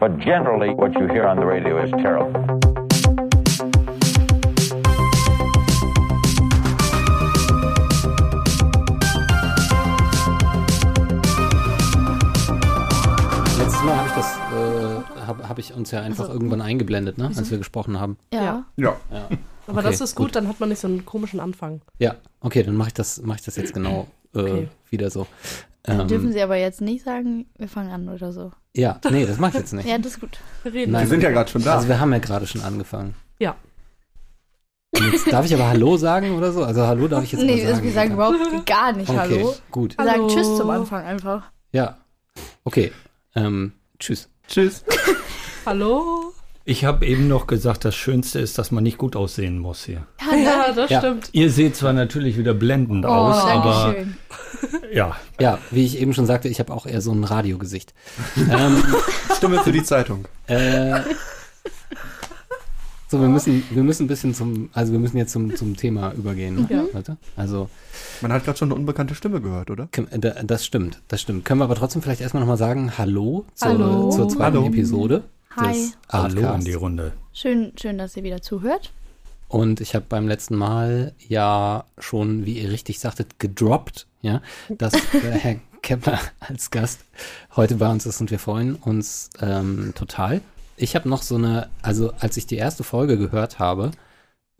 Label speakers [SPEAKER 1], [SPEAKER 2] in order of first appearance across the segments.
[SPEAKER 1] But generally, what you hear on the radio is terrible.
[SPEAKER 2] Letztes Mal habe ich das, äh, habe hab ich uns ja einfach
[SPEAKER 3] Also,
[SPEAKER 2] irgendwann eingeblendet, ne, als wir gesprochen haben.
[SPEAKER 3] Ja.
[SPEAKER 4] Ja.
[SPEAKER 2] Ja,
[SPEAKER 5] Aber
[SPEAKER 2] Okay,
[SPEAKER 5] das ist gut,
[SPEAKER 2] gut.
[SPEAKER 5] dann hat man nicht so einen komischen Anfang.
[SPEAKER 2] ja okay, dann mache ich das, mache ich das jetzt genau äh,
[SPEAKER 5] Okay.
[SPEAKER 2] wieder so.
[SPEAKER 3] Dann dürfen
[SPEAKER 2] Ähm,
[SPEAKER 3] Sie aber jetzt nicht sagen, wir fangen an oder so.
[SPEAKER 2] ja, nee, das mache ich jetzt nicht.
[SPEAKER 3] Ja, das ist gut.
[SPEAKER 5] Wir reden.
[SPEAKER 2] Nein.
[SPEAKER 4] Wir sind ja gerade schon da.
[SPEAKER 2] Also wir haben ja gerade schon angefangen.
[SPEAKER 5] Ja.
[SPEAKER 2] Und jetzt darf ich aber Hallo sagen oder so? Also Hallo darf ich jetzt
[SPEAKER 3] nee,
[SPEAKER 2] mal
[SPEAKER 3] also
[SPEAKER 2] sagen.
[SPEAKER 3] wir sagen überhaupt gar nicht
[SPEAKER 2] okay,
[SPEAKER 3] Hallo.
[SPEAKER 2] gut.
[SPEAKER 3] Wir sagen. Tschüss zum Anfang einfach.
[SPEAKER 2] Ja. Okay. Ähm, tschüss.
[SPEAKER 4] Tschüss.
[SPEAKER 5] Hallo?
[SPEAKER 6] Ich habe eben noch gesagt, das Schönste ist, dass man nicht gut aussehen muss hier.
[SPEAKER 5] Ja, das
[SPEAKER 2] Ja.
[SPEAKER 5] stimmt.
[SPEAKER 6] Ihr seht zwar natürlich wieder blendend
[SPEAKER 3] Oh,
[SPEAKER 6] aus, aber
[SPEAKER 3] schön.
[SPEAKER 6] ja,
[SPEAKER 2] Ja, wie ich eben schon sagte, ich habe auch eher so ein Radiogesicht. ähm,
[SPEAKER 4] Stimme für die Zeitung.
[SPEAKER 2] äh, so, wir müssen, wir müssen ein bisschen zum, also wir müssen jetzt zum, zum Thema übergehen. Ne?
[SPEAKER 5] Ja.
[SPEAKER 2] Warte. Also,
[SPEAKER 4] Man hat gerade schon eine unbekannte Stimme gehört, oder?
[SPEAKER 2] äh, da- das stimmt, das stimmt. Können wir aber trotzdem vielleicht erstmal nochmal sagen, Hallo zur,
[SPEAKER 5] Hallo.
[SPEAKER 2] zur zweiten
[SPEAKER 4] Hallo.
[SPEAKER 2] Episode
[SPEAKER 3] Hi.
[SPEAKER 6] hallo in die Runde.
[SPEAKER 3] Schön, schön, dass ihr wieder zuhört.
[SPEAKER 2] Und ich habe beim letzten Mal ja schon, wie ihr richtig sagtet, gedroppt, ja, dass äh, Herr Kepler als Gast heute bei uns ist und wir freuen uns ähm, total. Ich habe noch so eine, also als ich die erste Folge gehört habe,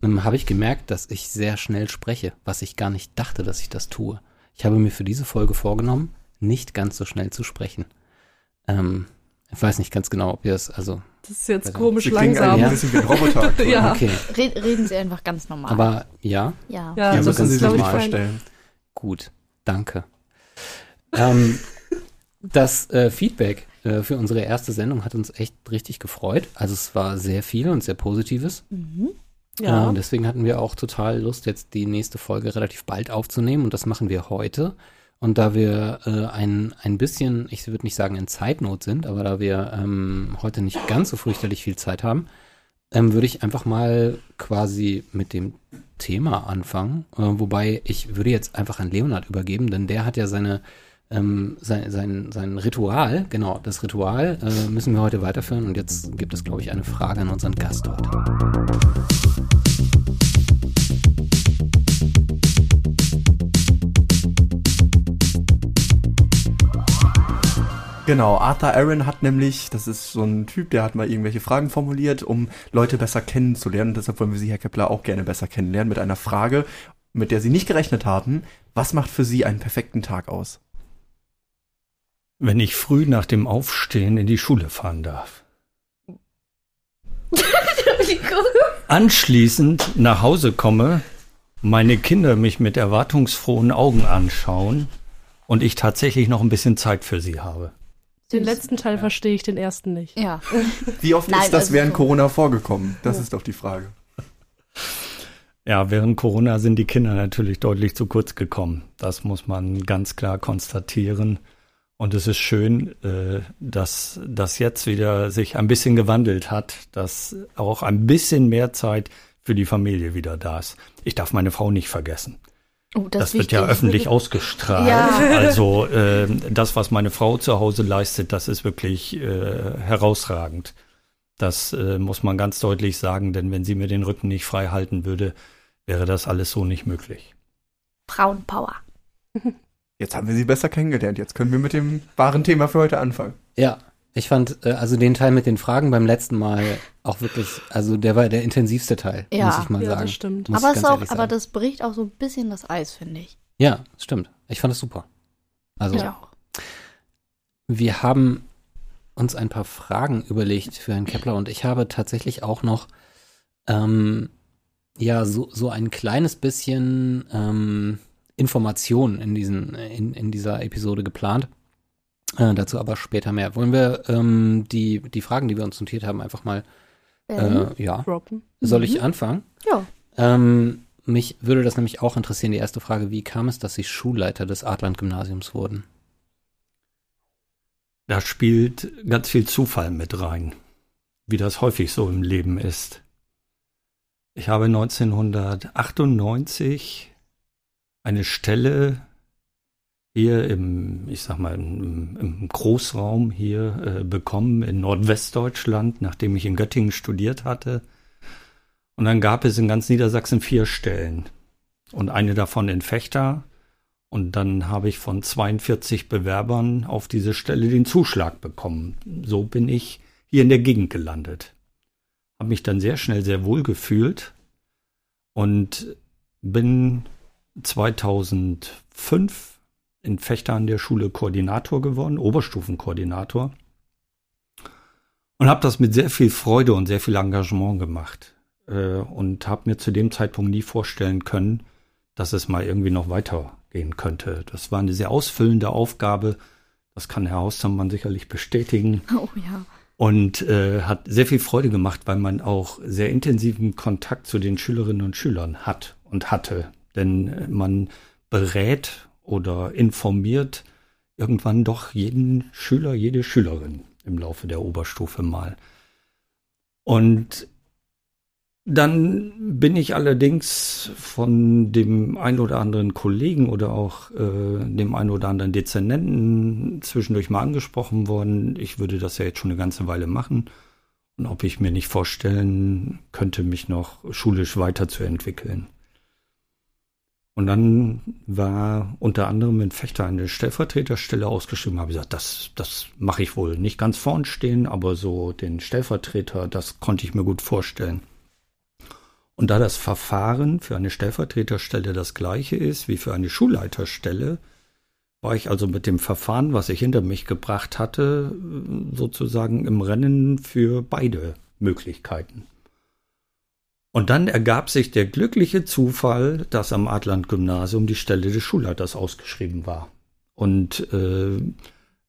[SPEAKER 2] ähm, habe ich gemerkt, dass ich sehr schnell spreche, was ich gar nicht dachte, dass ich das tue. Ich habe mir für diese Folge vorgenommen, nicht ganz so schnell zu sprechen. Ähm, ich weiß nicht ganz genau, ob ihr es, also,
[SPEAKER 5] Das ist jetzt komisch
[SPEAKER 4] Sie
[SPEAKER 5] langsam.
[SPEAKER 4] ein
[SPEAKER 2] Ja.
[SPEAKER 4] bisschen wie ein Roboter.
[SPEAKER 5] Ja.
[SPEAKER 2] okay,
[SPEAKER 3] Red, reden Sie einfach ganz normal.
[SPEAKER 2] aber ja,
[SPEAKER 3] ja.
[SPEAKER 5] Ja,
[SPEAKER 2] Also
[SPEAKER 5] das
[SPEAKER 4] müssen Sie
[SPEAKER 5] ist,
[SPEAKER 4] sich verstellen.
[SPEAKER 2] Gut, danke. ähm, das äh, Feedback äh, für unsere erste Sendung hat uns echt richtig gefreut. Also es war sehr viel und sehr Positives.
[SPEAKER 3] Mhm.
[SPEAKER 5] Ja.
[SPEAKER 2] und deswegen hatten wir auch total Lust, jetzt die nächste Folge relativ bald aufzunehmen. Und das machen wir heute. Und da wir äh, ein, ein bisschen, ich würde nicht sagen in Zeitnot sind, aber da wir ähm, heute nicht ganz so fürchterlich viel Zeit haben, ähm, würde ich einfach mal quasi mit dem Thema anfangen. Äh, wobei ich würde jetzt einfach an Leonard übergeben, denn der hat ja seine ähm, sein, sein, sein Ritual, genau, das Ritual äh, müssen wir heute weiterführen. Und jetzt gibt es, glaube ich, eine Frage an unseren Gast heute.
[SPEAKER 4] Genau, Arthur Aaron hat nämlich, das ist so ein Typ, der hat mal irgendwelche Fragen formuliert, um Leute besser kennenzulernen. Und deshalb wollen wir Sie, Herr Kepler, auch gerne besser kennenlernen mit einer Frage, mit der Sie nicht gerechnet haben. Was macht für Sie einen perfekten Tag aus?
[SPEAKER 6] Wenn ich früh nach dem Aufstehen in die Schule fahren darf. Anschließend nach Hause komme, meine Kinder mich mit erwartungsfrohen Augen anschauen und ich tatsächlich noch ein bisschen Zeit für sie habe.
[SPEAKER 5] Den letzten Teil verstehe ich, den ersten nicht.
[SPEAKER 3] Ja.
[SPEAKER 4] Wie oft
[SPEAKER 3] Nein,
[SPEAKER 4] ist das
[SPEAKER 3] also
[SPEAKER 4] während
[SPEAKER 3] so-
[SPEAKER 4] Corona vorgekommen? Das ist doch die Frage.
[SPEAKER 6] Ja, während Corona sind die Kinder natürlich deutlich zu kurz gekommen. Das muss man ganz klar konstatieren. Und es ist schön, äh, dass das jetzt wieder sich ein bisschen gewandelt hat, dass auch ein bisschen mehr Zeit für die Familie wieder da ist. Ich darf meine Frau nicht vergessen.
[SPEAKER 3] Oh,
[SPEAKER 6] Das,
[SPEAKER 3] ist
[SPEAKER 6] wird ja öffentlich ausgestrahlt.
[SPEAKER 3] Ja.
[SPEAKER 6] Also äh, das, was meine Frau zu Hause leistet, das ist wirklich äh, herausragend. Das äh, muss man ganz deutlich sagen, denn wenn sie mir den Rücken nicht frei halten würde, wäre das alles so nicht möglich.
[SPEAKER 3] Frauenpower.
[SPEAKER 4] Jetzt haben wir Sie besser kennengelernt. Jetzt können wir mit dem wahren Thema für heute anfangen.
[SPEAKER 2] Ja, ich fand äh, also den Teil mit den Fragen beim letzten Mal auch wirklich, also der war der intensivste Teil,
[SPEAKER 3] Ja.
[SPEAKER 2] muss ich mal
[SPEAKER 5] Ja,
[SPEAKER 2] sagen.
[SPEAKER 5] das stimmt.
[SPEAKER 2] Muss
[SPEAKER 3] aber es auch, aber das bricht auch so ein bisschen das Eis, finde ich.
[SPEAKER 2] Ja, stimmt. Ich fand es super. Also,
[SPEAKER 3] Ich auch.
[SPEAKER 2] wir haben uns ein paar Fragen überlegt für Herrn Kepler und ich habe tatsächlich auch noch ähm, ja so, so ein kleines bisschen ähm, Informationen in, diesen, in, in dieser Episode geplant. Äh, dazu aber später mehr. Wollen wir ähm, die, die Fragen, die wir uns notiert haben, einfach mal,
[SPEAKER 3] Ähm,
[SPEAKER 2] äh, ja,
[SPEAKER 5] Droppen.
[SPEAKER 2] soll
[SPEAKER 3] Mhm.
[SPEAKER 2] ich anfangen?
[SPEAKER 3] ja.
[SPEAKER 2] Ähm, mich würde das nämlich auch interessieren, die erste Frage, wie kam es, dass Sie Schulleiter des Adland-Gymnasiums wurden?
[SPEAKER 6] Da spielt ganz viel Zufall mit rein, wie das häufig so im Leben ist. Ich habe 1998 eine Stelle hier im, ich sag mal, im, im Großraum hier äh, bekommen in Nordwestdeutschland, nachdem ich in Göttingen studiert hatte. Und dann gab es in ganz Niedersachsen vier Stellen und eine davon in Fechter. Und dann habe ich von 42 Bewerbern auf diese Stelle den Zuschlag bekommen. So bin ich hier in der Gegend gelandet. Habe mich dann sehr schnell sehr wohl gefühlt und bin 2005 in Fechter an der Schule Koordinator geworden, Oberstufenkoordinator. Und habe das mit sehr viel Freude und sehr viel Engagement gemacht. Äh, und habe mir zu dem Zeitpunkt nie vorstellen können, dass es mal irgendwie noch weitergehen könnte. Das war eine sehr ausfüllende Aufgabe. Das kann Herr Hausmann sicherlich bestätigen.
[SPEAKER 3] Oh ja.
[SPEAKER 6] Und äh, hat sehr viel Freude gemacht, weil man auch sehr intensiven Kontakt zu den Schülerinnen und Schülern hat und hatte. Denn man berät oder informiert irgendwann doch jeden Schüler, jede Schülerin im Laufe der Oberstufe mal. Und dann bin ich allerdings von dem ein oder anderen Kollegen oder auch äh, dem ein oder anderen Dezernenten zwischendurch mal angesprochen worden. Ich würde das ja jetzt schon eine ganze Weile machen. Und ob ich mir nicht vorstellen könnte, mich noch schulisch weiterzuentwickeln. Und dann war unter anderem in Fechter eine Stellvertreterstelle ausgeschrieben. Habe gesagt, das, das mache ich wohl nicht ganz vorn stehen, aber so den Stellvertreter, das konnte ich mir gut vorstellen. Und da das Verfahren für eine Stellvertreterstelle das gleiche ist wie für eine Schulleiterstelle, war ich also mit dem Verfahren, was ich hinter mich gebracht hatte, sozusagen im Rennen für beide Möglichkeiten. Und dann ergab sich der glückliche Zufall, dass am Adland-Gymnasium die Stelle des Schulleiters ausgeschrieben war. Und äh,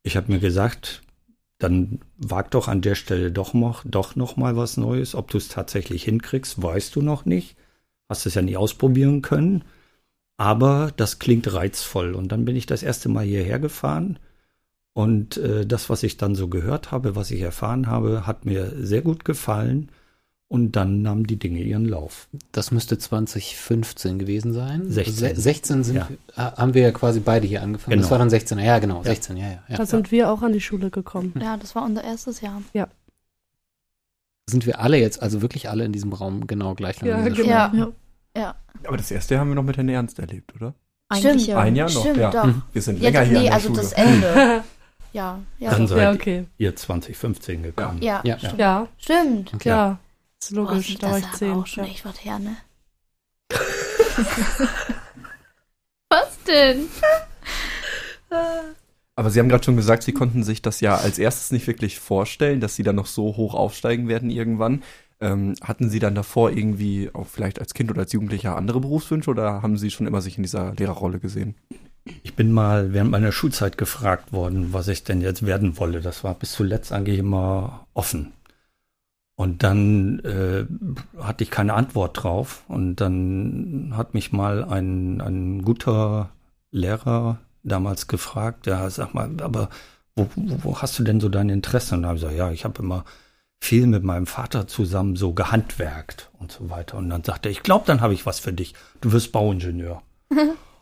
[SPEAKER 6] ich habe mir gesagt, dann wag doch an der Stelle doch noch, doch noch mal was Neues. Ob du es tatsächlich hinkriegst, weißt du noch nicht. Hast es ja nie ausprobieren können. Aber das klingt reizvoll. Und dann bin ich das erste Mal hierher gefahren. Und äh, das, was ich dann so gehört habe, was ich erfahren habe, hat mir sehr gut gefallen. Und dann nahmen die Dinge ihren Lauf.
[SPEAKER 2] Das müsste 2015 gewesen sein.
[SPEAKER 6] 16.
[SPEAKER 2] Se 16 sind,
[SPEAKER 6] Ja.
[SPEAKER 2] ha- haben wir ja quasi beide hier angefangen.
[SPEAKER 6] Genau.
[SPEAKER 2] Das war dann 16. Ja, genau, 16, ja, ja. ja.
[SPEAKER 5] Da sind wir auch an die Schule gekommen.
[SPEAKER 3] Ja, das war unser erstes Jahr.
[SPEAKER 2] Sind wir alle jetzt, also wirklich alle in diesem Raum genau gleich lang
[SPEAKER 5] Ja, genau.
[SPEAKER 2] Schule?
[SPEAKER 3] Ja.
[SPEAKER 4] Aber das erste Jahr haben wir noch mit Herrn Ernst erlebt, oder?
[SPEAKER 3] Eigentlich ja.
[SPEAKER 4] Ein Jahr noch,
[SPEAKER 3] Stimmt,
[SPEAKER 4] ja.
[SPEAKER 3] doch.
[SPEAKER 2] Mhm.
[SPEAKER 4] Wir sind
[SPEAKER 3] Ja,
[SPEAKER 4] länger
[SPEAKER 3] doch,
[SPEAKER 4] hier
[SPEAKER 3] nee,
[SPEAKER 4] an der
[SPEAKER 3] also
[SPEAKER 4] Schule.
[SPEAKER 3] das Ende. Ja, ja.
[SPEAKER 6] Dann seid
[SPEAKER 5] ja, okay.
[SPEAKER 6] ihr 2015 gekommen.
[SPEAKER 3] Ja,
[SPEAKER 2] Ja.
[SPEAKER 3] stimmt.
[SPEAKER 5] Ja,
[SPEAKER 3] Stimmt.
[SPEAKER 2] Okay.
[SPEAKER 5] ja. Ist
[SPEAKER 3] Boah,
[SPEAKER 5] logisch, da war
[SPEAKER 3] das
[SPEAKER 5] ich zehn.
[SPEAKER 3] auch schon
[SPEAKER 5] Ja.
[SPEAKER 3] echt was her, ne? was denn?
[SPEAKER 4] Aber Sie haben gerade schon gesagt, Sie konnten sich das ja als erstes nicht wirklich vorstellen, dass Sie dann noch so hoch aufsteigen werden irgendwann. Ähm, hatten Sie dann davor irgendwie auch vielleicht als Kind oder als Jugendlicher andere Berufswünsche oder haben Sie schon immer sich in dieser Lehrerrolle gesehen?
[SPEAKER 6] Ich bin mal während meiner Schulzeit gefragt worden, was ich denn jetzt werden wolle. Das war bis zuletzt eigentlich immer offen. Und dann äh, hatte ich keine Antwort drauf. Und dann hat mich mal ein, ein guter Lehrer damals gefragt, ja, sag mal, aber wo, wo, wo hast du denn so dein Interesse? Und da habe ich gesagt, ja, ich habe immer viel mit meinem Vater zusammen so gehandwerkt und so weiter. Und dann sagte er, ich glaube, dann habe ich was für dich. Du wirst Bauingenieur.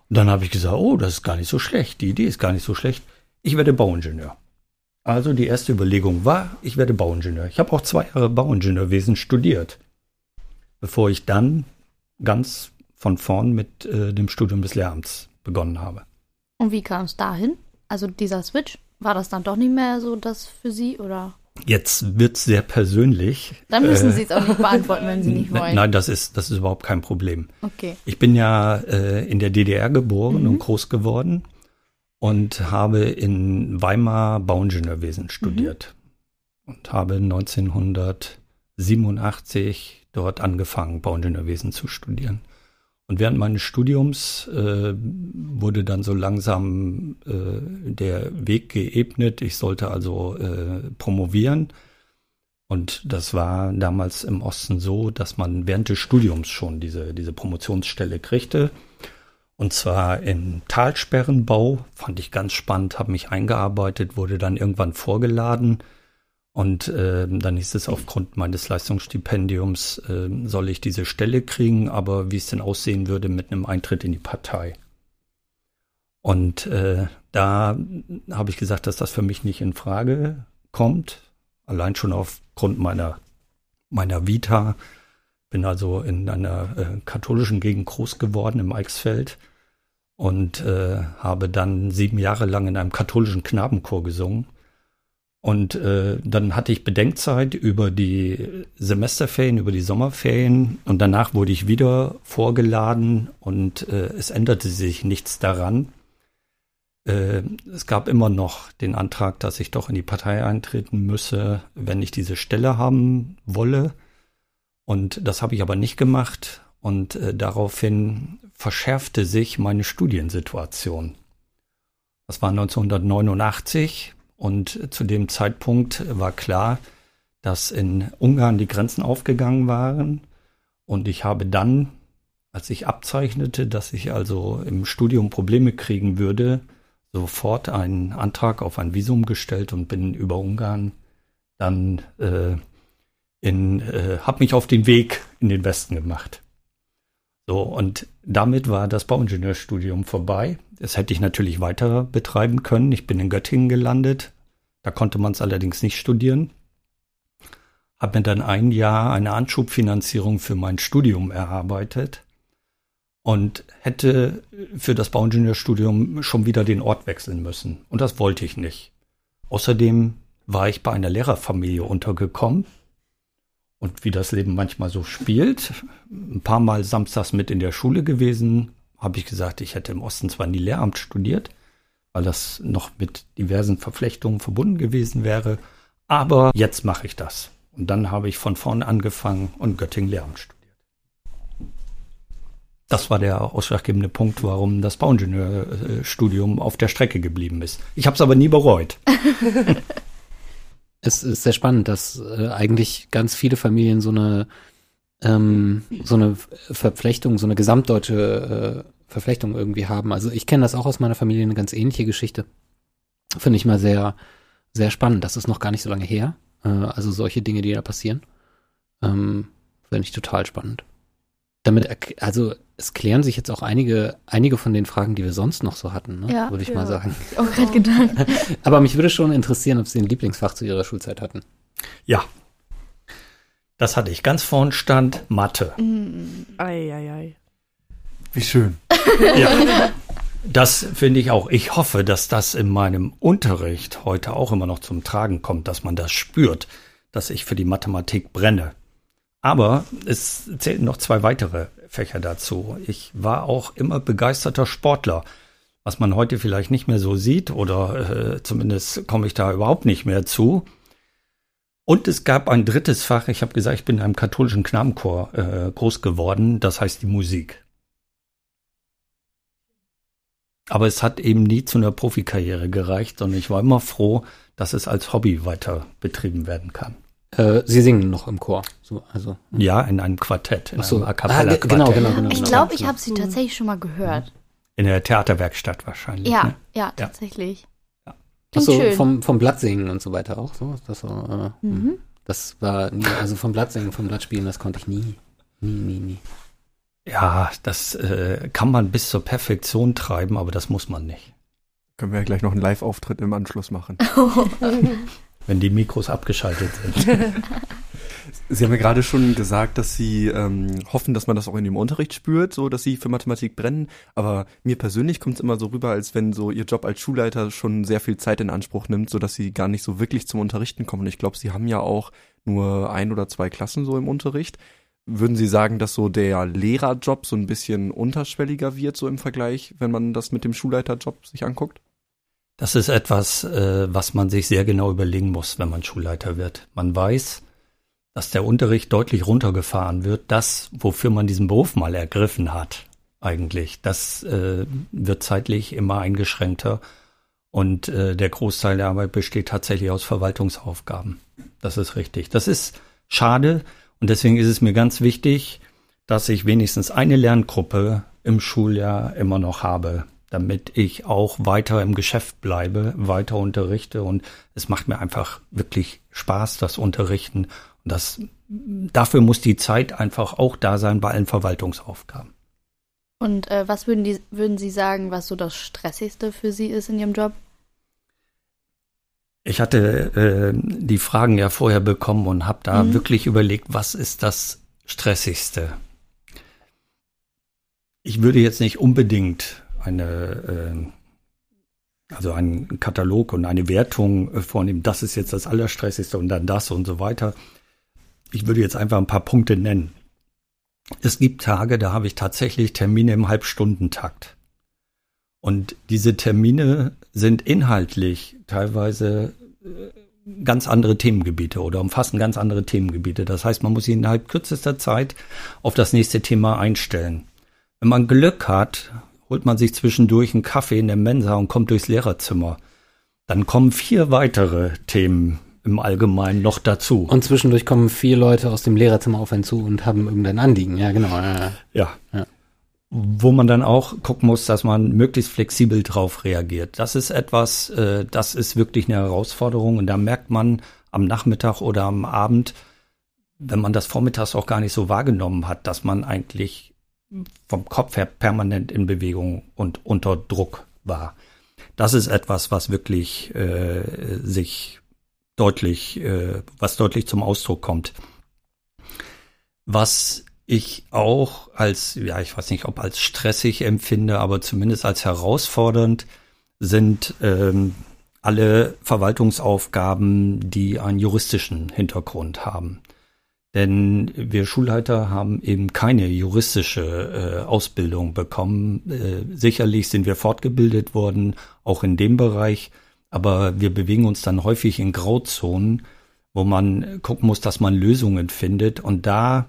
[SPEAKER 6] Und dann habe ich gesagt, oh, das ist gar nicht so schlecht. Die Idee ist gar nicht so schlecht. Ich werde Bauingenieur. Also die erste Überlegung war, ich werde Bauingenieur. Ich habe auch zwei Jahre Bauingenieurwesen studiert, bevor ich dann ganz von vorn mit äh, dem Studium des Lehramts begonnen habe.
[SPEAKER 3] Und wie kam es dahin? Also dieser Switch, war das dann doch nicht mehr so das für Sie oder?
[SPEAKER 6] Jetzt wird's sehr persönlich.
[SPEAKER 3] Dann müssen
[SPEAKER 6] Äh,
[SPEAKER 3] Sie es auch nicht beantworten, wenn Sie nicht wollen.
[SPEAKER 6] Nein, das ist, das ist überhaupt kein Problem.
[SPEAKER 3] Okay.
[SPEAKER 6] Ich bin ja äh, in der DDR geboren
[SPEAKER 3] Mhm.
[SPEAKER 6] und groß geworden und habe in Weimar Bauingenieurwesen studiert und habe 1987 dort angefangen, Bauingenieurwesen zu studieren. Und während meines Studiums äh, wurde dann so langsam äh, der Weg geebnet. Ich sollte also äh, promovieren. Und das war damals im Osten so, dass man während des Studiums schon diese, diese Promotionsstelle kriegte. Und zwar im Talsperrenbau, fand ich ganz spannend, habe mich eingearbeitet, wurde dann irgendwann vorgeladen. Und äh, dann hieß es, aufgrund meines Leistungsstipendiums äh, soll ich diese Stelle kriegen, aber wie es denn aussehen würde mit einem Eintritt in die Partei. Und äh, da habe ich gesagt, dass das für mich nicht in Frage kommt. Allein schon aufgrund meiner, meiner Vita. Bin also in einer äh, katholischen Gegend groß geworden im Eichsfeld und äh, habe dann sieben Jahre lang in einem katholischen Knabenchor gesungen. Und äh, dann hatte ich Bedenkzeit über die Semesterferien, über die Sommerferien und danach wurde ich wieder vorgeladen und äh, es änderte sich nichts daran. Äh, es gab immer noch den Antrag, dass ich doch in die Partei eintreten müsse, wenn ich diese Stelle haben wolle. Und das habe ich aber nicht gemacht und äh, daraufhin verschärfte sich meine Studiensituation. Das war 1989 und zu dem Zeitpunkt war klar, dass in Ungarn die Grenzen aufgegangen waren und ich habe dann, als ich abzeichnete, dass ich also im Studium Probleme kriegen würde, sofort einen Antrag auf ein Visum gestellt und bin über Ungarn dann äh, in, äh, habe mich auf den Weg in den Westen gemacht. So, und damit war das Bauingenieurstudium vorbei. Das hätte ich natürlich weiter betreiben können. Ich bin in Göttingen gelandet. Da konnte man es allerdings nicht studieren. Habe mir dann ein Jahr eine Anschubfinanzierung für mein Studium erarbeitet und hätte für das Bauingenieurstudium schon wieder den Ort wechseln müssen. Und das wollte ich nicht. Außerdem war ich bei einer Lehrerfamilie untergekommen und wie das Leben manchmal so spielt, ein paar Mal samstags mit in der Schule gewesen, habe ich gesagt, ich hätte im Osten zwar nie Lehramt studiert, weil das noch mit diversen Verflechtungen verbunden gewesen wäre, aber jetzt mache ich das. Und dann habe ich von vorne angefangen und Göttingen Lehramt studiert. Das war der ausschlaggebende Punkt, warum das Bauingenieurstudium auf der Strecke geblieben ist. Ich habe es aber nie bereut.
[SPEAKER 2] Es ist sehr spannend, dass äh, eigentlich ganz viele Familien so eine ähm, so eine Verflechtung, so eine gesamtdeutsche äh, Verflechtung irgendwie haben. Also ich kenne das auch aus meiner Familie, eine ganz ähnliche Geschichte. Finde ich mal sehr, sehr spannend. Das ist noch gar nicht so lange her. Äh, also solche Dinge, die da passieren. Ähm, Finde ich total spannend. Damit, also es klären sich jetzt auch einige, einige von den Fragen, die wir sonst noch so hatten, ne?
[SPEAKER 3] Ja,
[SPEAKER 2] würde ich
[SPEAKER 3] ja.
[SPEAKER 2] mal sagen.
[SPEAKER 3] Auch gerade gedacht.
[SPEAKER 2] Aber mich würde schon interessieren, ob Sie ein Lieblingsfach zu Ihrer Schulzeit hatten.
[SPEAKER 6] Ja. Das hatte ich. Ganz vorn stand Mathe.
[SPEAKER 5] Eieiei.
[SPEAKER 4] Wie schön.
[SPEAKER 6] Ja. Das finde ich auch. Ich hoffe, dass das in meinem Unterricht heute auch immer noch zum Tragen kommt, dass man das spürt, dass ich für die Mathematik brenne. Aber es zählten noch zwei weitere Fächer dazu. Ich war auch immer begeisterter Sportler, was man heute vielleicht nicht mehr so sieht oder äh, zumindest komme ich da überhaupt nicht mehr zu. Und es gab ein drittes Fach. Ich habe gesagt, ich bin in einem katholischen Knabenchor äh, groß geworden. Das heißt die Musik. Aber es hat eben nie zu einer Profikarriere gereicht, sondern ich war immer froh, dass es als Hobby weiter betrieben werden kann.
[SPEAKER 2] Äh, Sie singen noch im Chor. So, also.
[SPEAKER 6] Ja, in einem Quartett, in
[SPEAKER 2] Ach so.
[SPEAKER 6] einem A
[SPEAKER 2] Ah,
[SPEAKER 6] cappella
[SPEAKER 2] ge- genau, genau, genau.
[SPEAKER 3] Ich glaube, ich habe sie tatsächlich schon mal gehört.
[SPEAKER 6] In der Theaterwerkstatt wahrscheinlich.
[SPEAKER 3] Ja,
[SPEAKER 6] Ne?
[SPEAKER 3] ja, tatsächlich.
[SPEAKER 6] Ja.
[SPEAKER 2] Achso,
[SPEAKER 3] schön.
[SPEAKER 2] vom, vom Blattsingen und so weiter auch so. Das so äh,
[SPEAKER 3] Mhm.
[SPEAKER 2] Das war nie, also vom Blattsingen, vom Blattspielen, das konnte ich nie. Nie, nie, nie.
[SPEAKER 6] Ja, das äh, kann man bis zur Perfektion treiben, aber das muss man nicht.
[SPEAKER 4] Können wir ja gleich noch einen Live-Auftritt im Anschluss machen.
[SPEAKER 6] Wenn die Mikros abgeschaltet sind.
[SPEAKER 4] Sie haben ja gerade schon gesagt, dass Sie ähm, hoffen, dass man das auch in dem Unterricht spürt, so dass Sie für Mathematik brennen. Aber mir persönlich kommt es immer so rüber, als wenn so Ihr Job als Schulleiter schon sehr viel Zeit in Anspruch nimmt, so dass Sie gar nicht so wirklich zum Unterrichten kommen. Und ich glaube, Sie haben ja auch nur ein oder zwei Klassen so im Unterricht. Würden Sie sagen, dass so der Lehrerjob so ein bisschen unterschwelliger wird, so im Vergleich, wenn man das mit dem Schulleiterjob sich anguckt?
[SPEAKER 6] Das ist etwas, äh, was man sich sehr genau überlegen muss, wenn man Schulleiter wird. Man weiß, dass der Unterricht deutlich runtergefahren wird. Das, wofür man diesen Beruf mal ergriffen hat, eigentlich, das äh, wird zeitlich immer eingeschränkter. Und äh, der Großteil der Arbeit besteht tatsächlich aus Verwaltungsaufgaben. Das ist richtig. Das ist schade. Und deswegen ist es mir ganz wichtig, dass ich wenigstens eine Lerngruppe im Schuljahr immer noch habe, damit ich auch weiter im Geschäft bleibe, weiter unterrichte. Und es macht mir einfach wirklich Spaß, das Unterrichten. Und das, dafür muss die Zeit einfach auch da sein bei allen Verwaltungsaufgaben.
[SPEAKER 3] Und äh, was würden, die, würden Sie sagen, was so das Stressigste für Sie ist in Ihrem Job?
[SPEAKER 6] Ich hatte äh, die Fragen ja vorher bekommen und habe da
[SPEAKER 3] Mhm.
[SPEAKER 6] wirklich überlegt, was ist das Stressigste? Ich würde jetzt nicht unbedingt eine, äh, also einen Katalog und eine Wertung äh, vornehmen, das ist jetzt das Allerstressigste und dann das und so weiter. Ich würde jetzt einfach ein paar Punkte nennen. Es gibt Tage, da habe ich tatsächlich Termine im Halbstundentakt. Und diese Termine sind inhaltlich teilweise äh, ganz andere Themengebiete oder umfassen ganz andere Themengebiete. Das heißt, man muss sich innerhalb kürzester Zeit auf das nächste Thema einstellen. Wenn man Glück hat, holt man sich zwischendurch einen Kaffee in der Mensa und kommt durchs Lehrerzimmer. Dann kommen vier weitere Themen im Allgemeinen noch dazu.
[SPEAKER 2] Und zwischendurch kommen vier Leute aus dem Lehrerzimmer auf einen zu und haben irgendein Anliegen. Ja, genau. Ja,
[SPEAKER 6] ja.
[SPEAKER 2] Ja.
[SPEAKER 6] Wo man dann auch gucken muss, dass man möglichst flexibel drauf reagiert. Das ist etwas, äh, das ist wirklich eine Herausforderung und da merkt man am Nachmittag oder am Abend, wenn man das vormittags auch gar nicht so wahrgenommen hat, dass man eigentlich vom Kopf her permanent in Bewegung und unter Druck war. Das ist etwas, was wirklich äh, sich deutlich, äh, was deutlich zum Ausdruck kommt. Was ich auch als, ja, ich weiß nicht, ob als stressig empfinde, aber zumindest als herausfordernd sind ähm, alle Verwaltungsaufgaben, die einen juristischen Hintergrund haben. Denn wir Schulleiter haben eben keine juristische äh, Ausbildung bekommen. Äh, sicherlich sind wir fortgebildet worden, auch in dem Bereich, aber wir bewegen uns dann häufig in Grauzonen, wo man gucken muss, dass man Lösungen findet. Und da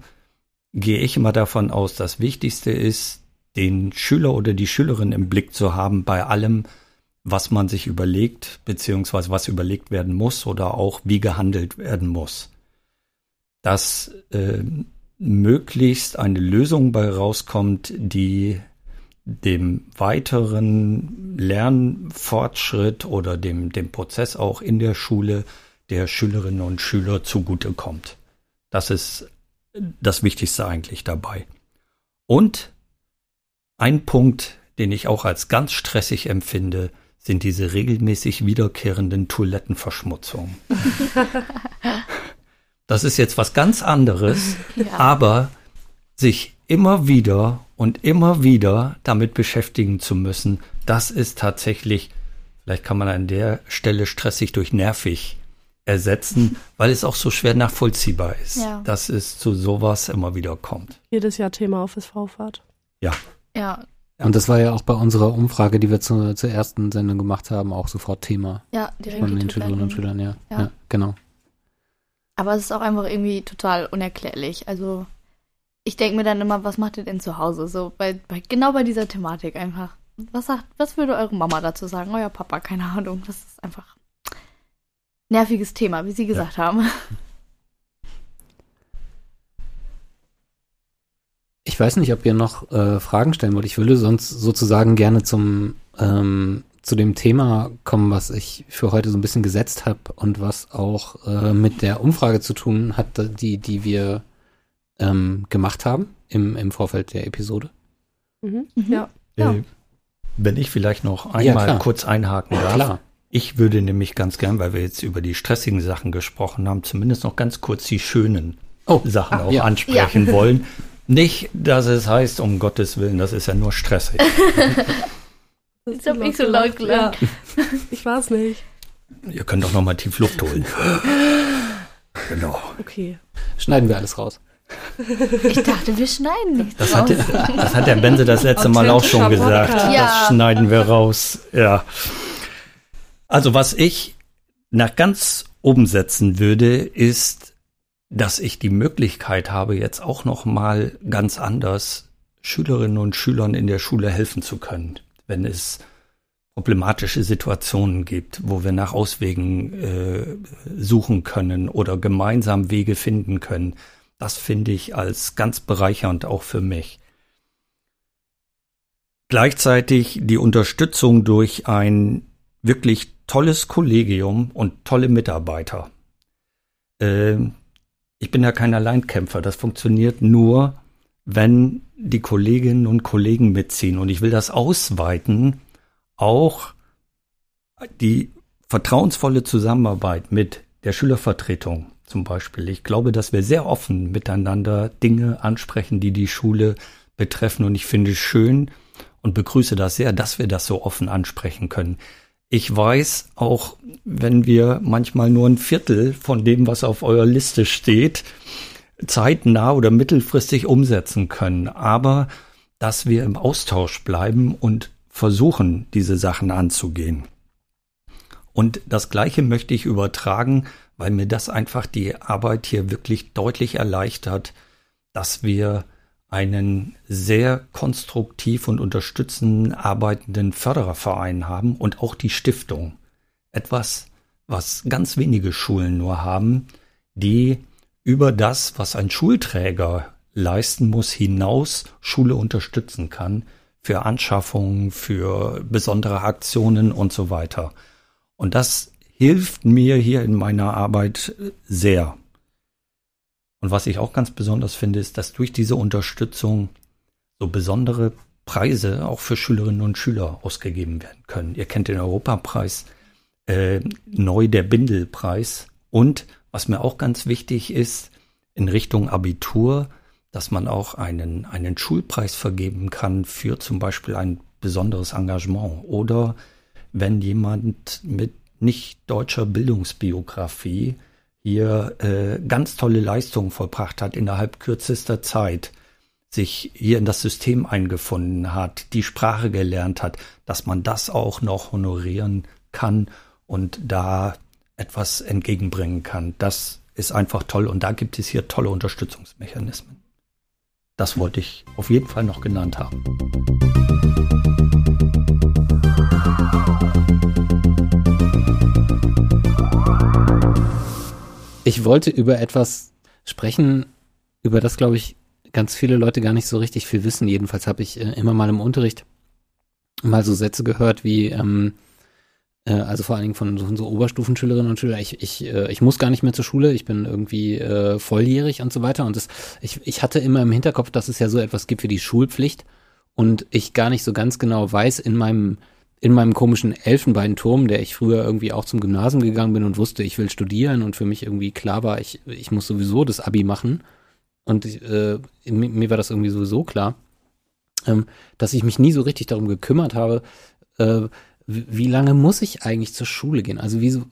[SPEAKER 6] gehe ich immer davon aus, das Wichtigste ist, den Schüler oder die Schülerin im Blick zu haben bei allem, was man sich überlegt, beziehungsweise was überlegt werden muss oder auch wie gehandelt werden muss. Dass äh, möglichst eine Lösung bei rauskommt, die dem weiteren Lernfortschritt oder dem, dem Prozess auch in der Schule der Schülerinnen und Schüler zugutekommt. Das ist das Wichtigste eigentlich dabei. Und ein Punkt, den ich auch als ganz stressig empfinde, sind diese regelmäßig wiederkehrenden Toilettenverschmutzungen. das ist jetzt was ganz anderes,
[SPEAKER 3] Ja.
[SPEAKER 6] aber sich immer wieder und immer wieder damit beschäftigen zu müssen, das ist tatsächlich, vielleicht kann man an der Stelle stressig durch nervig ersetzen, weil es auch so schwer nachvollziehbar ist,
[SPEAKER 3] Ja.
[SPEAKER 6] dass es zu sowas immer wieder kommt.
[SPEAKER 5] Jedes Jahr Thema auf SV-Fahrt.
[SPEAKER 6] Ja,
[SPEAKER 3] Ja,
[SPEAKER 2] Und das war ja auch bei unserer Umfrage, die wir zur, zur ersten Sendung gemacht haben, auch sofort Thema
[SPEAKER 3] ja, direkt
[SPEAKER 2] von den Schülerinnen und. Schülern, ja.
[SPEAKER 3] Ja.
[SPEAKER 2] ja. genau.
[SPEAKER 3] Aber es ist auch einfach irgendwie total unerklärlich. Also ich denke mir dann immer, was macht ihr denn zu Hause? So bei, bei genau bei dieser Thematik einfach. Was sagt, was würde eure Mama dazu sagen? Euer Papa, keine Ahnung. Das ist einfach nerviges Thema, wie Sie gesagt haben.
[SPEAKER 2] Ich weiß nicht, ob ihr noch äh, Fragen stellen wollt. Ich würde sonst sozusagen gerne zum ähm, zu dem Thema kommen, was ich für heute so ein bisschen gesetzt habe und was auch äh, mit der Umfrage zu tun hat, die die wir ähm, gemacht haben im, im Vorfeld der Episode.
[SPEAKER 5] Mhm.
[SPEAKER 3] Mhm.
[SPEAKER 5] Ja.
[SPEAKER 3] Ja.
[SPEAKER 6] Äh, wenn ich vielleicht noch
[SPEAKER 2] Ja,
[SPEAKER 6] einmal
[SPEAKER 2] klar.
[SPEAKER 6] kurz einhaken darf.
[SPEAKER 2] Klar.
[SPEAKER 6] Ich würde nämlich ganz gern, weil wir jetzt über die stressigen Sachen gesprochen haben, zumindest noch ganz kurz die schönen
[SPEAKER 2] Oh,
[SPEAKER 6] Sachen
[SPEAKER 2] ah,
[SPEAKER 6] auch
[SPEAKER 2] ja.
[SPEAKER 6] ansprechen wollen. Nicht, dass es heißt, um Gottes Willen, das ist ja nur stressig.
[SPEAKER 3] Jetzt hab ich so laut gelacht.
[SPEAKER 5] Ja. Ich war's nicht.
[SPEAKER 6] Ihr könnt doch noch mal tief Luft holen. genau.
[SPEAKER 5] Okay.
[SPEAKER 2] Schneiden wir alles raus.
[SPEAKER 3] Ich dachte, wir schneiden nichts
[SPEAKER 6] Das
[SPEAKER 3] raus.
[SPEAKER 6] hat, das hat der Benze das letzte Mal auch schon gesagt.
[SPEAKER 3] Ja.
[SPEAKER 6] Das schneiden wir raus. Ja. Also was ich nach ganz oben setzen würde, ist, dass ich die Möglichkeit habe, jetzt auch noch mal ganz anders Schülerinnen und Schülern in der Schule helfen zu können, wenn es problematische Situationen gibt, wo wir nach Auswegen äh, suchen können oder gemeinsam Wege finden können. Das finde ich als ganz bereichernd auch für mich. Gleichzeitig die Unterstützung durch ein wirklich tolles Kollegium und tolle Mitarbeiter. Ähm, ich bin ja kein Alleinkämpfer. Das funktioniert nur, wenn die Kolleginnen und Kollegen mitziehen. Und ich will das ausweiten, auch die vertrauensvolle Zusammenarbeit mit der Schülervertretung zum Beispiel. Ich glaube, dass wir sehr offen miteinander Dinge ansprechen, die die Schule betreffen. Und ich finde es schön und begrüße das sehr, dass wir das so offen ansprechen können. Ich weiß auch, wenn wir manchmal nur ein Viertel von dem, was auf eurer Liste steht, zeitnah oder mittelfristig umsetzen können. Aber dass wir im Austausch bleiben und versuchen, diese Sachen anzugehen. Und das Gleiche möchte ich übertragen, weil mir das einfach die Arbeit hier wirklich deutlich erleichtert, dass wir einen sehr konstruktiv und unterstützend arbeitenden Fördererverein haben und auch die Stiftung. Etwas, was ganz wenige Schulen nur haben, die über das, was ein Schulträger leisten muss, hinaus Schule unterstützen kann für Anschaffungen, für besondere Aktionen und so weiter. Und das hilft mir hier in meiner Arbeit sehr. Und was ich auch ganz besonders finde, ist, dass durch diese Unterstützung so besondere Preise auch für Schülerinnen und Schüler ausgegeben werden können. Ihr kennt den Europapreis, äh, neu der Bindelpreis und was mir auch ganz wichtig ist, in Richtung Abitur, dass man auch einen, einen Schulpreis vergeben kann für zum Beispiel ein besonderes Engagement oder wenn jemand mit nicht deutscher Bildungsbiografie hier äh, ganz tolle Leistungen vollbracht hat innerhalb kürzester Zeit, sich hier in das System eingefunden hat, die Sprache gelernt hat, dass man das auch noch honorieren kann und da etwas entgegenbringen kann. Das ist einfach toll und da gibt es hier tolle Unterstützungsmechanismen. Das wollte ich auf jeden Fall noch genannt haben.
[SPEAKER 2] Ich wollte über etwas sprechen, über das, glaube ich, ganz viele Leute gar nicht so richtig viel wissen. Jedenfalls habe ich äh, immer mal im Unterricht mal so Sätze gehört wie, ähm, äh, also vor allen Dingen von, von so Oberstufenschülerinnen und Schülern, ich, ich, äh, ich muss gar nicht mehr zur Schule, ich bin irgendwie äh, volljährig und so weiter. Und das, ich, ich hatte immer im Hinterkopf, dass es ja so etwas gibt wie die Schulpflicht und ich gar nicht so ganz genau weiß in meinem in meinem komischen Elfenbeinturm, der ich früher irgendwie auch zum Gymnasium gegangen bin und wusste, ich will studieren und für mich irgendwie klar war, ich, ich muss sowieso das Abi machen. Und äh, mir, mir war das irgendwie sowieso klar, ähm, dass ich mich nie so richtig darum gekümmert habe, äh, wie lange muss ich eigentlich zur Schule gehen? Also wieso,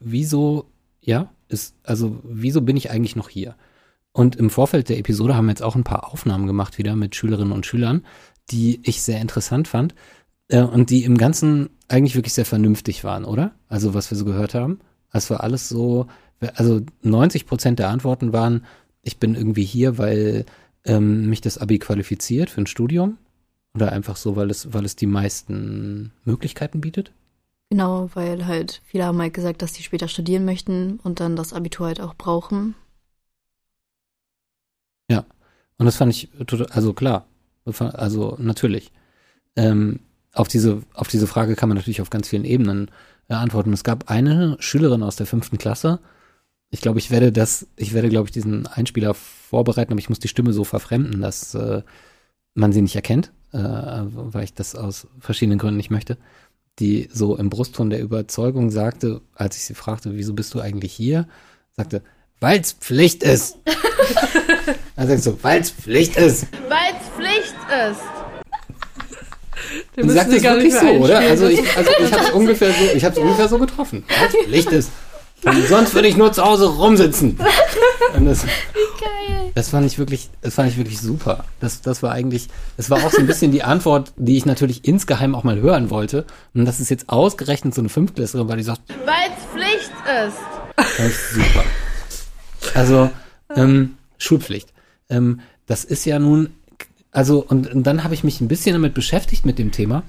[SPEAKER 2] wieso, ja, ist, also wieso bin ich eigentlich noch hier? Und im Vorfeld der Episode haben wir jetzt auch ein paar Aufnahmen gemacht wieder mit Schülerinnen und Schülern, die ich sehr interessant fand äh, und die im Ganzen eigentlich wirklich sehr vernünftig waren, oder? Also was wir so gehört haben. Es war alles so, also 90 Prozent der Antworten waren, ich bin irgendwie hier, weil ähm, mich das Abi qualifiziert für ein Studium oder einfach so, weil es, weil es die meisten Möglichkeiten bietet?
[SPEAKER 3] Genau, weil halt viele haben halt gesagt, dass sie später studieren möchten und dann das Abitur halt auch brauchen.
[SPEAKER 2] Ja, und das fand ich total, also klar, also natürlich. Ähm, auf diese, auf diese Frage kann man natürlich auf ganz vielen Ebenen äh, antworten. Es gab eine Schülerin aus der fünften Klasse. Ich glaube, ich werde das, ich werde, glaube ich, diesen Einspieler vorbereiten, aber ich muss die Stimme so verfremden, dass äh, man sie nicht erkennt äh, weil ich das aus verschiedenen Gründen nicht möchte, die so im Brustton der Überzeugung sagte, als ich sie fragte, wieso bist du eigentlich hier, sagte, weil's Pflicht ist. er sagt so, weil's Pflicht ist.
[SPEAKER 7] Weil's Pflicht ist.
[SPEAKER 2] Wir und sagt das wirklich so, oder? Also ich, also ich habe es ungefähr so, ich habe es ungefähr so getroffen. Weil's Pflicht ist. Und sonst würde ich nur zu Hause rumsitzen. Das, Geil. Das fand ich wirklich, das fand ich wirklich super. Das, das war eigentlich, das war auch so ein bisschen die Antwort, die ich natürlich insgeheim auch mal hören wollte. Und das ist jetzt ausgerechnet so eine Fünftklässlerin, weil die sagt,
[SPEAKER 7] weil es Pflicht ist.
[SPEAKER 2] Das ist super. Also, ähm, Schulpflicht. Ähm, das ist ja nun, also, und, und dann habe ich mich ein bisschen damit beschäftigt mit dem Thema.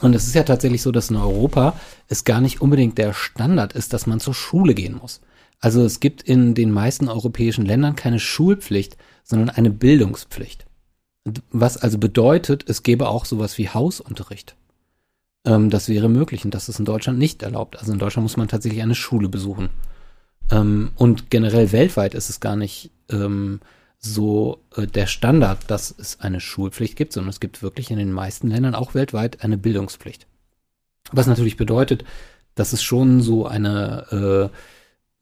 [SPEAKER 2] Und es ist ja tatsächlich so, dass in Europa es gar nicht unbedingt der Standard ist, dass man zur Schule gehen muss. Also es gibt in den meisten europäischen Ländern keine Schulpflicht, sondern eine Bildungspflicht. Was also bedeutet, es gäbe auch sowas wie Hausunterricht. Ähm, das wäre möglich und das ist in Deutschland nicht erlaubt. Also in Deutschland muss man tatsächlich eine Schule besuchen. Ähm, und generell weltweit ist es gar nicht ähm, so äh, der Standard, dass es eine Schulpflicht gibt, sondern es gibt wirklich in den meisten Ländern, auch weltweit, eine Bildungspflicht. Was natürlich bedeutet, dass es schon so eine,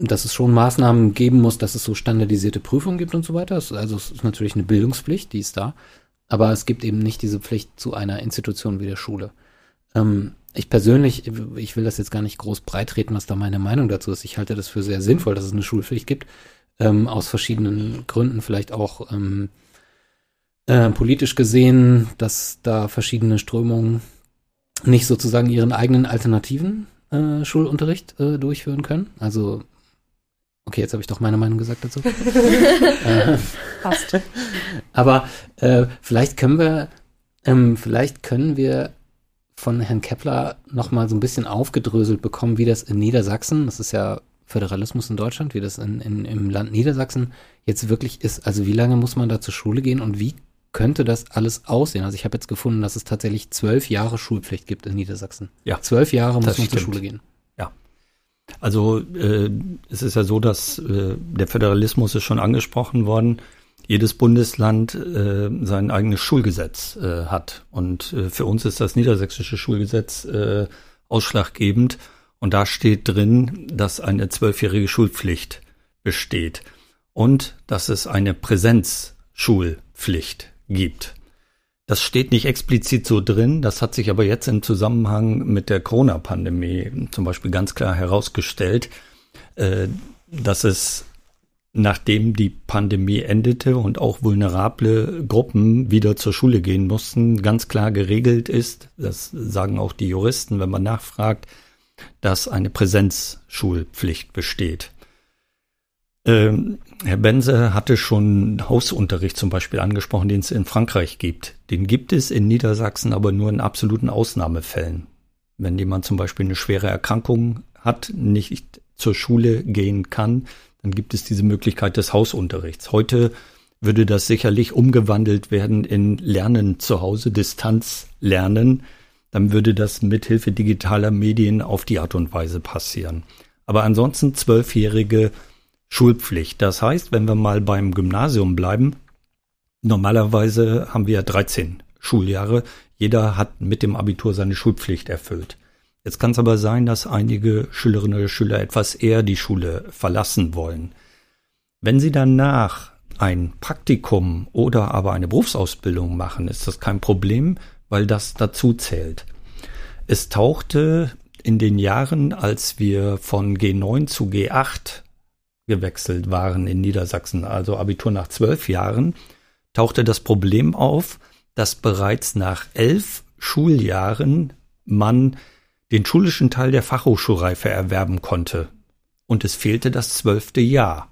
[SPEAKER 2] äh, dass es schon Maßnahmen geben muss, dass es so standardisierte Prüfungen gibt und so weiter. Also es ist natürlich eine Bildungspflicht, die ist da. Aber es gibt eben nicht diese Pflicht zu einer Institution wie der Schule. Ähm, ich persönlich, ich will das jetzt gar nicht groß breitreten, was da meine Meinung dazu ist. Ich halte das für sehr sinnvoll, dass es eine Schulpflicht gibt. Ähm, aus verschiedenen Gründen, vielleicht auch ähm, äh, politisch gesehen, dass da verschiedene Strömungen nicht sozusagen ihren eigenen alternativen äh, Schulunterricht äh, durchführen können. Also, okay, jetzt habe ich doch meine Meinung gesagt dazu. äh,
[SPEAKER 5] Passt.
[SPEAKER 2] aber äh, vielleicht können wir, ähm, vielleicht können wir von Herrn Kepler noch mal so ein bisschen aufgedröselt bekommen, wie das in Niedersachsen, das ist ja Föderalismus in Deutschland, wie das in, in, im Land Niedersachsen jetzt wirklich ist. Also wie lange muss man da zur Schule gehen und wie könnte das alles aussehen? Also ich habe jetzt gefunden, dass es tatsächlich zwölf Jahre Schulpflicht gibt in Niedersachsen.
[SPEAKER 6] Ja,
[SPEAKER 2] Zwölf Jahre muss man zur
[SPEAKER 6] stimmt.
[SPEAKER 2] Schule gehen.
[SPEAKER 6] Also äh, es ist ja so, dass äh, der Föderalismus ist schon angesprochen worden. Jedes Bundesland äh, sein eigenes Schulgesetz äh, hat. Und äh, für uns ist das niedersächsische Schulgesetz äh, ausschlaggebend. Und da steht drin, dass eine zwölfjährige Schulpflicht besteht und dass es eine Präsenzschulpflicht gibt. Das steht nicht explizit so drin, das hat sich aber jetzt im Zusammenhang mit der Corona-Pandemie zum Beispiel ganz klar herausgestellt, äh, dass es nachdem die Pandemie endete und auch vulnerable Gruppen wieder zur Schule gehen mussten, ganz klar geregelt ist, das sagen auch die Juristen, wenn man nachfragt, dass eine Präsenzschulpflicht besteht. Ähm, Herr Bense hatte schon Hausunterricht zum Beispiel angesprochen, den es in Frankreich gibt. Den gibt es in Niedersachsen aber nur in absoluten Ausnahmefällen. Wenn jemand zum Beispiel eine schwere Erkrankung hat, nicht zur Schule gehen kann, dann gibt es diese Möglichkeit des Hausunterrichts. Heute würde das sicherlich umgewandelt werden in Lernen zu Hause, Distanzlernen. Dann würde das mithilfe digitaler Medien auf die Art und Weise passieren. Aber ansonsten zwölfjährige Schulpflicht. Das heißt, wenn wir mal beim Gymnasium bleiben, normalerweise haben wir 13 Schuljahre. Jeder hat mit dem Abitur seine Schulpflicht erfüllt. Jetzt kann es aber sein, dass einige Schülerinnen oder Schüler etwas eher die Schule verlassen wollen. Wenn sie danach ein Praktikum oder aber eine Berufsausbildung machen, ist das kein Problem, weil das dazu zählt. Es tauchte in den Jahren, als wir von G9 zu G8 gewechselt waren in Niedersachsen, also Abitur nach zwölf Jahren, tauchte das Problem auf, dass bereits nach elf Schuljahren man den schulischen Teil der Fachhochschulreife erwerben konnte. Und es fehlte das zwölfte Jahr.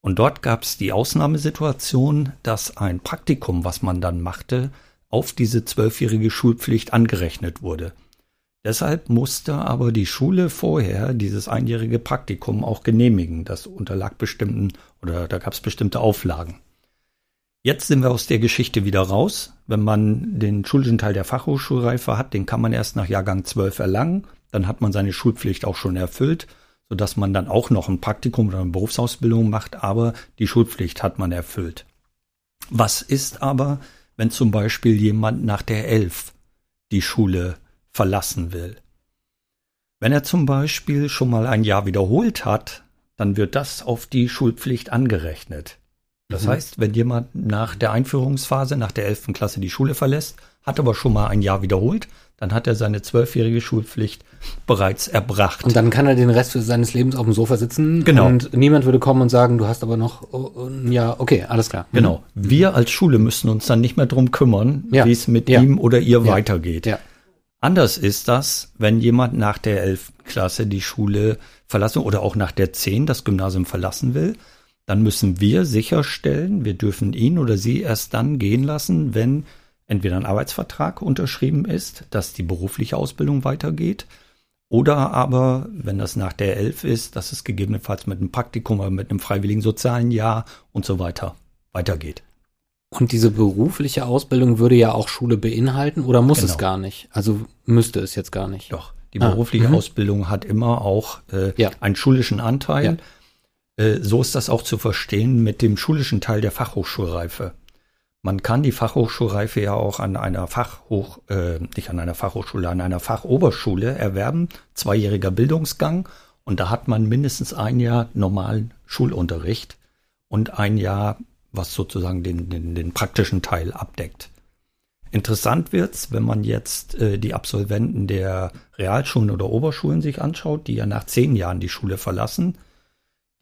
[SPEAKER 6] Und dort gab es die Ausnahmesituation, dass ein Praktikum, was man dann machte, auf diese zwölfjährige Schulpflicht angerechnet wurde. Deshalb musste aber die Schule vorher dieses einjährige Praktikum auch genehmigen. Das unterlag bestimmten oder da gab es bestimmte Auflagen. Jetzt sind wir aus der Geschichte wieder raus. Wenn man den schulischen Teil der Fachhochschulreife hat, den kann man erst nach Jahrgang 12 erlangen. Dann hat man seine Schulpflicht auch schon erfüllt, sodass man dann auch noch ein Praktikum oder eine Berufsausbildung macht, aber die Schulpflicht hat man erfüllt. Was ist aber, wenn zum Beispiel jemand nach der 11 die Schule verlassen will? Wenn er zum Beispiel schon mal ein Jahr wiederholt hat, dann wird das auf die Schulpflicht angerechnet. Das
[SPEAKER 2] Mhm.
[SPEAKER 6] heißt, wenn jemand nach der Einführungsphase, nach der 11. Klasse die Schule verlässt, hat aber schon mal ein Jahr wiederholt, dann hat er seine zwölfjährige Schulpflicht bereits erbracht.
[SPEAKER 2] Und dann kann er den Rest seines Lebens auf dem Sofa sitzen
[SPEAKER 6] Genau.
[SPEAKER 2] und niemand würde kommen und sagen, du hast aber noch, oh, oh, ja, okay, alles klar. Mhm.
[SPEAKER 6] Genau. Wir als Schule müssen uns dann nicht mehr drum kümmern,
[SPEAKER 2] Ja.
[SPEAKER 6] wie es mit
[SPEAKER 2] Ja.
[SPEAKER 6] ihm oder ihr
[SPEAKER 2] Ja.
[SPEAKER 6] weitergeht.
[SPEAKER 2] Ja.
[SPEAKER 6] Anders ist das, wenn jemand nach der 11. Klasse die Schule verlassen oder auch nach der 10 das Gymnasium verlassen will. Dann müssen wir sicherstellen, wir dürfen ihn oder sie erst dann gehen lassen, wenn entweder ein Arbeitsvertrag unterschrieben ist, dass die berufliche Ausbildung weitergeht, oder aber, wenn das nach der 11 ist, dass es gegebenenfalls mit einem Praktikum oder mit einem freiwilligen sozialen Jahr und so weiter weitergeht.
[SPEAKER 2] Und diese berufliche Ausbildung würde ja auch Schule beinhalten oder muss es
[SPEAKER 6] Genau.
[SPEAKER 2] gar nicht? Also müsste es jetzt gar nicht.
[SPEAKER 6] Doch, die
[SPEAKER 2] Ah,
[SPEAKER 6] berufliche
[SPEAKER 2] mhm.
[SPEAKER 6] Ausbildung hat immer auch äh,
[SPEAKER 2] Ja.
[SPEAKER 6] einen schulischen Anteil.
[SPEAKER 2] Ja.
[SPEAKER 6] Äh, so ist das auch zu verstehen mit dem schulischen Teil der Fachhochschulreife. Man kann die Fachhochschulreife ja auch an einer Fachhoch, äh, nicht an einer Fachhochschule, an einer Fachoberschule erwerben, zweijähriger Bildungsgang. Und da hat man mindestens ein Jahr normalen Schulunterricht und ein Jahr, was sozusagen den, den, den praktischen Teil abdeckt. Interessant wird's, wenn man jetzt äh, die Absolventen der Realschulen oder Oberschulen sich anschaut, die ja nach zehn Jahren die Schule verlassen.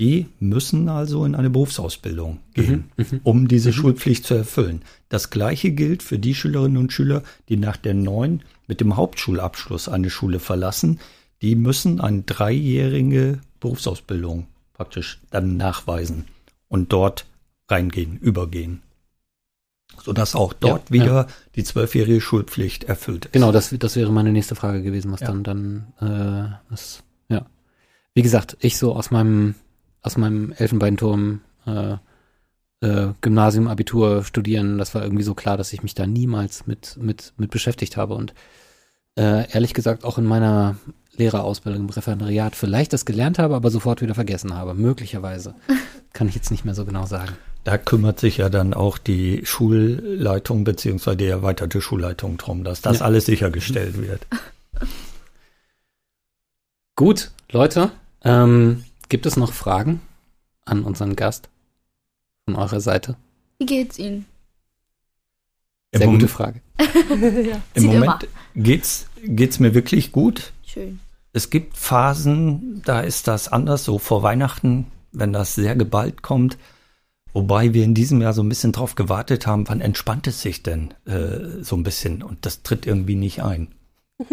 [SPEAKER 6] Die müssen also in eine Berufsausbildung gehen, um diese Schulpflicht zu erfüllen. Das gleiche gilt für die Schülerinnen und Schüler, die nach der neun mit dem Hauptschulabschluss eine Schule verlassen. Die müssen eine dreijährige Berufsausbildung praktisch dann nachweisen und dort reingehen, übergehen. Sodass auch dort
[SPEAKER 2] Ja,
[SPEAKER 6] wieder die zwölfjährige Schulpflicht erfüllt ist.
[SPEAKER 2] Genau, das, das wäre meine nächste Frage gewesen, was
[SPEAKER 6] Ja.
[SPEAKER 2] dann dann äh, das, ja. Wie gesagt, ich so aus meinem aus meinem Elfenbeinturm äh, äh, Gymnasium, Abitur studieren, das war irgendwie so klar, dass ich mich da niemals mit mit mit beschäftigt habe und äh, ehrlich gesagt auch in meiner Lehrerausbildung im Referendariat vielleicht das gelernt habe, aber sofort wieder vergessen habe, möglicherweise. Kann ich jetzt nicht mehr so genau sagen.
[SPEAKER 6] Da kümmert sich ja dann auch die Schulleitung beziehungsweise die erweiterte Schulleitung drum, dass das
[SPEAKER 2] Ja.
[SPEAKER 6] alles sichergestellt wird.
[SPEAKER 2] Gut, Leute, ähm, gibt es noch Fragen an unseren Gast von eurer Seite?
[SPEAKER 3] Wie geht's Ihnen?
[SPEAKER 6] Im,
[SPEAKER 2] Sehr
[SPEAKER 6] Mom
[SPEAKER 2] gute Frage.
[SPEAKER 5] ja.
[SPEAKER 6] im Moment geht's geht's mir wirklich gut.
[SPEAKER 3] Schön.
[SPEAKER 6] Es gibt Phasen, da ist das anders, so vor Weihnachten, wenn das sehr geballt kommt. Wobei wir in diesem Jahr so ein bisschen drauf gewartet haben, wann entspannt es sich denn äh, so ein bisschen? Und das tritt irgendwie nicht ein.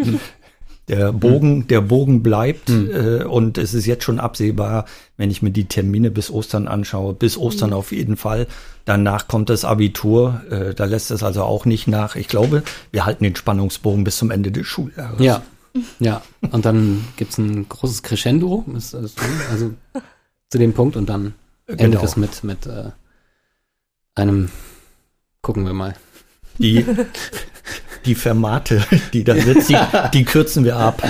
[SPEAKER 6] Der Bogen, der Bogen bleibt
[SPEAKER 2] Hm.
[SPEAKER 6] äh, und es ist jetzt schon absehbar, wenn ich mir die Termine bis Ostern anschaue, bis Ostern auf jeden Fall. Danach kommt das Abitur, äh, da lässt es also auch nicht nach. Ich glaube, wir halten den Spannungsbogen bis zum Ende des Schuljahres.
[SPEAKER 2] Ja, ja. Und dann gibt's ein großes Crescendo, also zu dem Punkt und dann endet
[SPEAKER 6] Genau.
[SPEAKER 2] es mit, mit äh, einem, gucken wir mal.
[SPEAKER 6] Die, die Fermate, die da sitzt, die, die kürzen wir ab.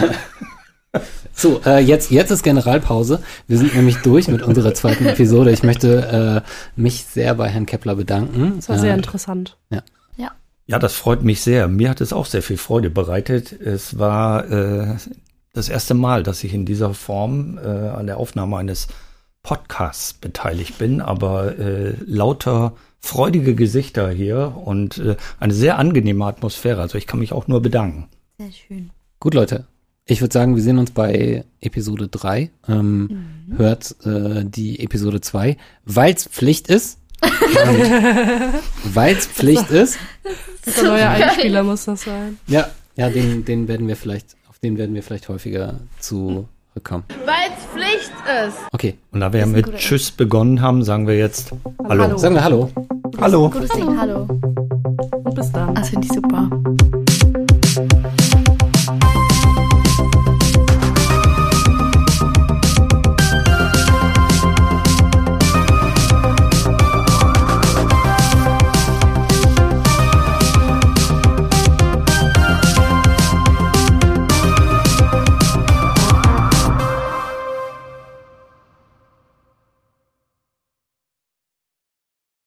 [SPEAKER 2] So, äh, jetzt, jetzt ist Generalpause. Wir sind nämlich durch mit unserer zweiten Episode. Ich möchte äh, mich sehr bei Herrn Kepler bedanken.
[SPEAKER 5] Das war sehr
[SPEAKER 2] äh,
[SPEAKER 5] interessant.
[SPEAKER 6] Ja, das freut mich sehr. Mir hat es auch sehr viel Freude bereitet. Es war äh, das erste Mal, dass ich in dieser Form äh, an der Aufnahme eines Podcasts beteiligt bin, aber äh, lauter freudige Gesichter hier und äh, eine sehr angenehme Atmosphäre. Also ich kann mich auch nur bedanken.
[SPEAKER 3] Sehr schön.
[SPEAKER 2] Gut, Leute. Ich würde sagen, wir sehen uns bei Episode 3. Ähm, Hört äh, die Episode 2, weil's Pflicht ist. weil's Pflicht ist.
[SPEAKER 5] Der neue Einspieler muss das sein.
[SPEAKER 2] Ja, ja, den, den werden wir vielleicht, auf den werden wir vielleicht häufiger zurückkommen.
[SPEAKER 7] Weil's Pflicht ist.
[SPEAKER 2] Okay,
[SPEAKER 6] Und da wir mit Tschüss begonnen haben, sagen wir jetzt Hallo.
[SPEAKER 5] Hallo.
[SPEAKER 2] sagen wir Hallo.
[SPEAKER 6] Hallo.
[SPEAKER 3] Gutes Ding, hallo.
[SPEAKER 5] Und bis dann.
[SPEAKER 3] Das finde ich super.